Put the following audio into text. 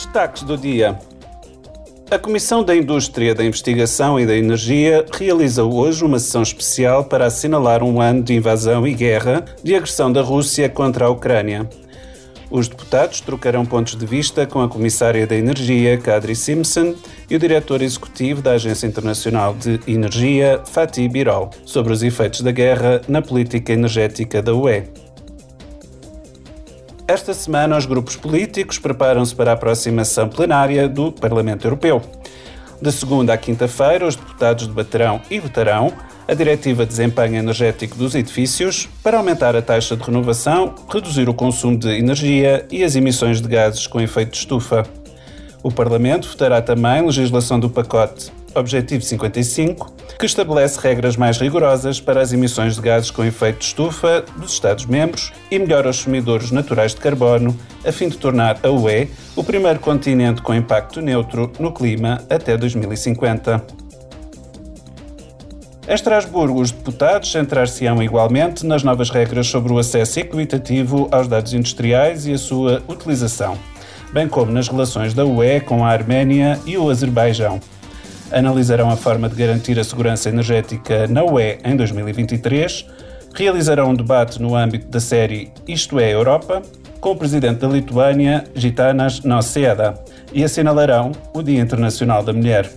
Destaques do dia. A Comissão da Indústria, da Investigação e da Energia realiza hoje uma sessão especial para assinalar um ano de invasão e guerra de agressão da Rússia contra a Ucrânia. Os deputados trocarão pontos de vista com a Comissária da Energia, Kadri Simpson, e o Diretor Executivo da Agência Internacional de Energia, Fatih Birol, sobre os efeitos da guerra na política energética da UE. Esta semana, os grupos políticos preparam-se para a aproximação plenária do Parlamento Europeu. De segunda à quinta-feira, os deputados debaterão e votarão a Diretiva de Desempenho Energético dos Edifícios para aumentar a taxa de renovação, reduzir o consumo de energia e as emissões de gases com efeito de estufa. O Parlamento votará também legislação do pacote Objetivo 55, que estabelece regras mais rigorosas para as emissões de gases com efeito de estufa dos Estados-membros e melhora os sumidores naturais de carbono, a fim de tornar a UE o primeiro continente com impacto neutro no clima até 2050. Em Estrasburgo, os deputados centrar-se-ão igualmente nas novas regras sobre o acesso equitativo aos dados industriais e a sua utilização, bem como nas relações da UE com a Arménia e o Azerbaijão analisarão a forma de garantir a segurança energética na UE em 2023, realizarão um debate no âmbito da série Isto é Europa, com o presidente da Lituânia, Gitanas Nausėda, e assinalarão o Dia Internacional da Mulher.